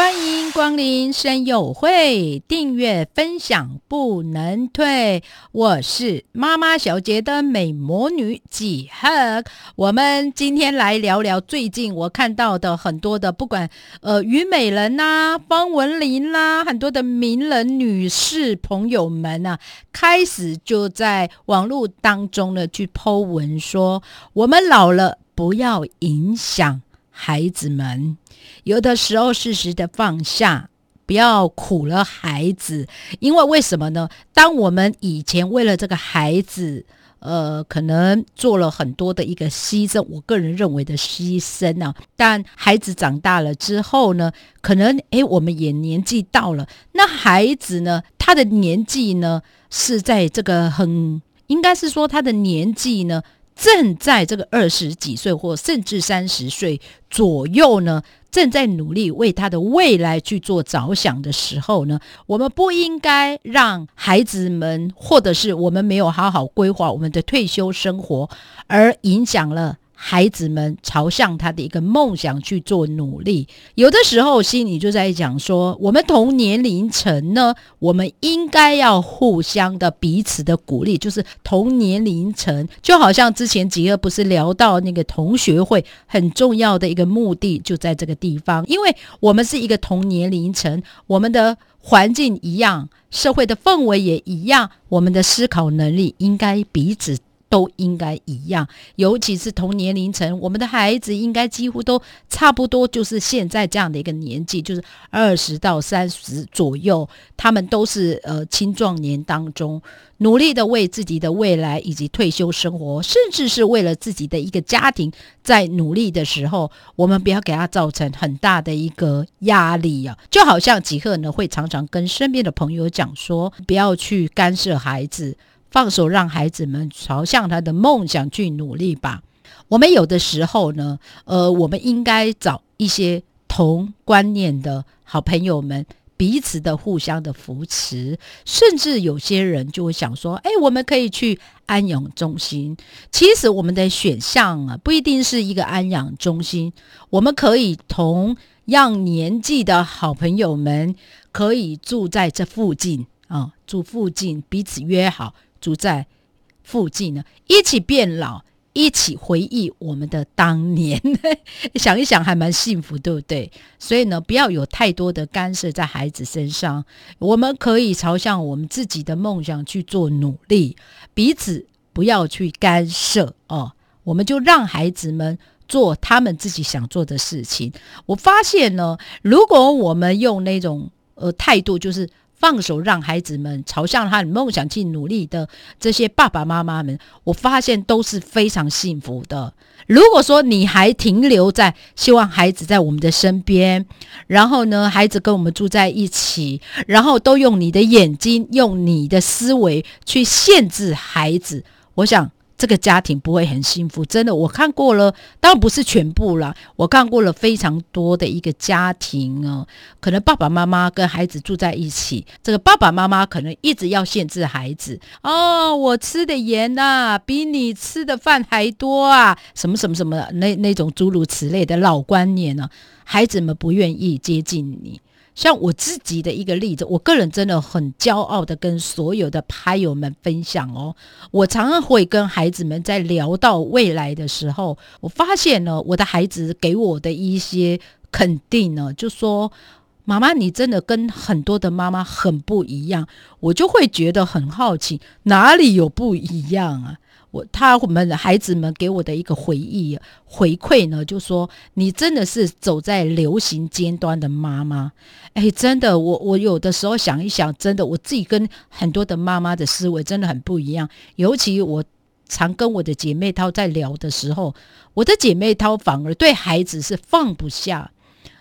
欢迎光临声友会，订阅分享不能退。我是妈妈小姐的美魔女几何。我们今天来聊聊最近我看到的很多的，不管呃虞美人呐、方文琳啦，很多的名人女士朋友们呐，开始就在网络当中呢去剖文说，我们老了不要影响孩子们。有的时候适时的放下，不要苦了孩子，因为为什么呢？当我们以前为了这个孩子，呃，可能做了很多的一个牺牲，我个人认为的牺牲啊。但孩子长大了之后呢，可能诶，我们也年纪到了，那孩子呢，他的年纪呢是在这个很，应该是说他的年纪呢。正在这个二十几岁或甚至三十岁左右呢，正在努力为他的未来去做着想的时候呢，我们不应该让孩子们，或者是我们没有好好规划我们的退休生活，而影响了。孩子们朝向他的一个梦想去做努力，有的时候心里就在讲说，我们同年龄层呢，我们应该要互相的彼此的鼓励，就是同年龄层，就好像之前几个不是聊到那个同学会很重要的一个目的就在这个地方，因为我们是一个同年龄层，我们的环境一样，社会的氛围也一样，我们的思考能力应该彼此。都应该一样，尤其是同年龄层，我们的孩子应该几乎都差不多，就是现在这样的一个年纪，就是二十到三十左右，他们都是呃青壮年当中，努力的为自己的未来以及退休生活，甚至是为了自己的一个家庭在努力的时候，我们不要给他造成很大的一个压力啊！就好像吉赫呢，会常常跟身边的朋友讲说，不要去干涉孩子。放手让孩子们朝向他的梦想去努力吧。我们有的时候呢，呃，我们应该找一些同观念的好朋友们，彼此的互相的扶持。甚至有些人就会想说：“哎，我们可以去安养中心。”其实我们的选项啊，不一定是一个安养中心。我们可以同样年纪的好朋友们，可以住在这附近啊，住附近，彼此约好。住在附近呢，一起变老，一起回忆我们的当年，想一想还蛮幸福，对不对？所以呢，不要有太多的干涉在孩子身上，我们可以朝向我们自己的梦想去做努力，彼此不要去干涉哦。我们就让孩子们做他们自己想做的事情。我发现呢，如果我们用那种呃态度，就是。放手让孩子们朝向他的梦想去努力的这些爸爸妈妈们，我发现都是非常幸福的。如果说你还停留在希望孩子在我们的身边，然后呢，孩子跟我们住在一起，然后都用你的眼睛、用你的思维去限制孩子，我想。这个家庭不会很幸福，真的。我看过了，当然不是全部啦。我看过了非常多的一个家庭哦，可能爸爸妈妈跟孩子住在一起，这个爸爸妈妈可能一直要限制孩子哦，我吃的盐呐，比你吃的饭还多啊，什么什么什么那那种诸如此类的老观念呢，孩子们不愿意接近你。像我自己的一个例子，我个人真的很骄傲的跟所有的拍友们分享哦。我常常会跟孩子们在聊到未来的时候，我发现呢，我的孩子给我的一些肯定呢，就说：“妈妈，你真的跟很多的妈妈很不一样。”我就会觉得很好奇，哪里有不一样啊？我他们孩子们给我的一个回忆回馈呢，就说你真的是走在流行尖端的妈妈，哎，真的，我我有的时候想一想，真的我自己跟很多的妈妈的思维真的很不一样。尤其我常跟我的姐妹涛在聊的时候，我的姐妹涛反而对孩子是放不下。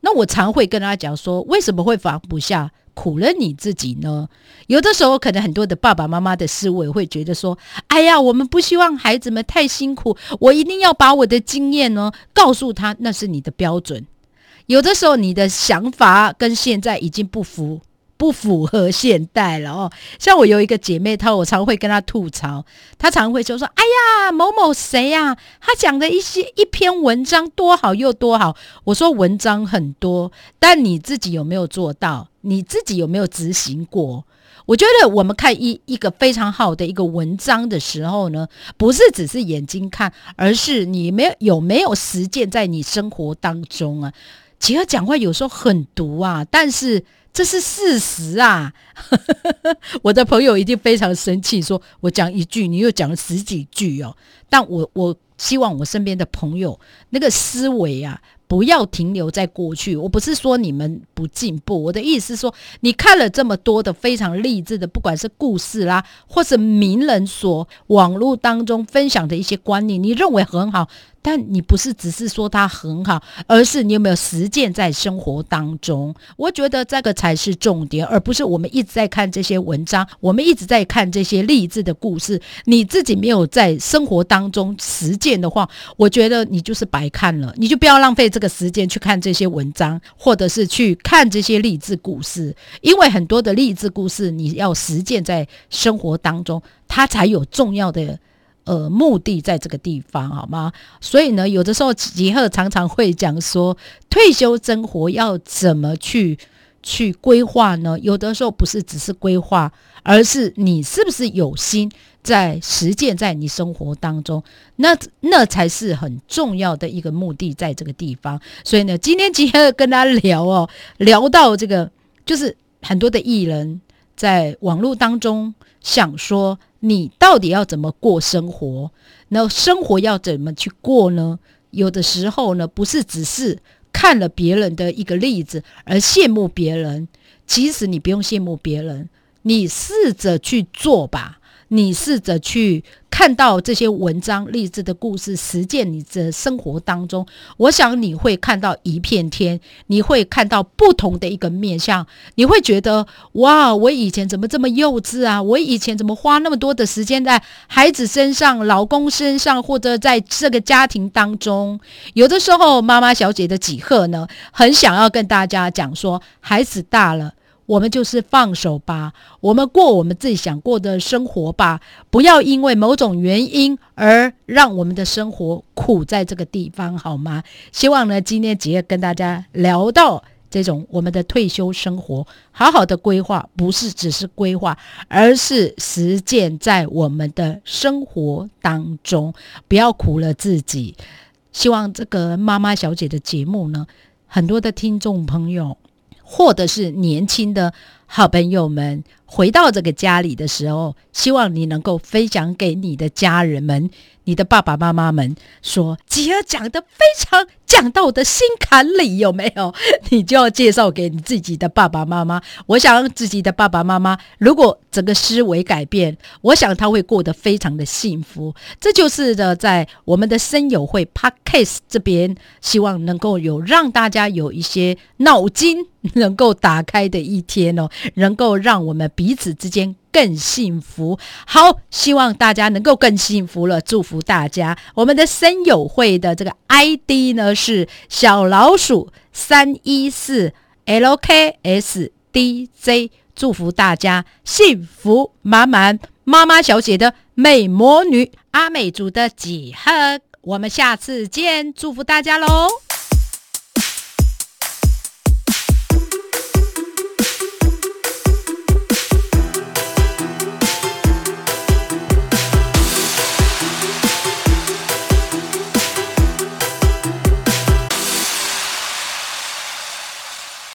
那我常会跟她讲说，为什么会放不下？苦了你自己呢？有的时候，可能很多的爸爸妈妈的思维会觉得说：“哎呀，我们不希望孩子们太辛苦，我一定要把我的经验呢告诉他，那是你的标准。”有的时候你的想法跟现在已经不符。不符合现代了哦，像我有一个姐妹，她我常会跟她吐槽，她常会就说：“哎呀，某某谁呀，她讲的一些一篇文章多好又多好。”我说：“文章很多，但你自己有没有做到？你自己有没有执行过？”我觉得我们看一一个非常好的一个文章的时候呢，不是只是眼睛看，而是你没有有没有实践在你生活当中啊。其实讲话有时候很毒啊，但是。这是事实啊！我的朋友一定非常生气，说我讲一句，你又讲了十几句哦。但我我希望我身边的朋友那个思维啊。不要停留在过去。我不是说你们不进步，我的意思是说，你看了这么多的非常励志的，不管是故事啦，或是名人所网络当中分享的一些观念，你认为很好，但你不是只是说它很好，而是你有没有实践在生活当中？我觉得这个才是重点，而不是我们一直在看这些文章，我们一直在看这些励志的故事，你自己没有在生活当中实践的话，我觉得你就是白看了，你就不要浪费这个。时间去看这些文章，或者是去看这些励志故事，因为很多的励志故事，你要实践在生活当中，它才有重要的呃目的在这个地方，好吗？所以呢，有的时候吉赫常常会讲说，退休生活要怎么去去规划呢？有的时候不是只是规划，而是你是不是有心。在实践在你生活当中，那那才是很重要的一个目的，在这个地方。所以呢，今天吉赫跟他聊哦，聊到这个，就是很多的艺人，在网络当中想说，你到底要怎么过生活？那生活要怎么去过呢？有的时候呢，不是只是看了别人的一个例子而羡慕别人，其实你不用羡慕别人，你试着去做吧。你试着去看到这些文章、励志的故事，实践你的生活当中，我想你会看到一片天，你会看到不同的一个面相，你会觉得哇，我以前怎么这么幼稚啊？我以前怎么花那么多的时间在孩子身上、老公身上，或者在这个家庭当中？有的时候，妈妈小姐的几贺呢，很想要跟大家讲说，孩子大了。我们就是放手吧，我们过我们自己想过的生活吧，不要因为某种原因而让我们的生活苦在这个地方，好吗？希望呢，今天姐跟大家聊到这种我们的退休生活，好好的规划，不是只是规划，而是实践在我们的生活当中，不要苦了自己。希望这个妈妈小姐的节目呢，很多的听众朋友。或者是年轻的好朋友们回到这个家里的时候，希望你能够分享给你的家人们。你的爸爸妈妈们说：“吉儿讲的非常讲到我的心坎里，有没有？” 你就要介绍给你自己的爸爸妈妈。我想自己的爸爸妈妈，如果整个思维改变，我想他会过得非常的幸福。这就是的，在我们的声友会 Podcast 这边，希望能够有让大家有一些脑筋能够打开的一天哦，能够让我们彼此之间。更幸福，好，希望大家能够更幸福了，祝福大家。我们的声友会的这个 ID 呢是小老鼠三一四 LKSDJ，祝福大家幸福满满。妈妈小姐的美魔女阿美族的几何，我们下次见，祝福大家喽。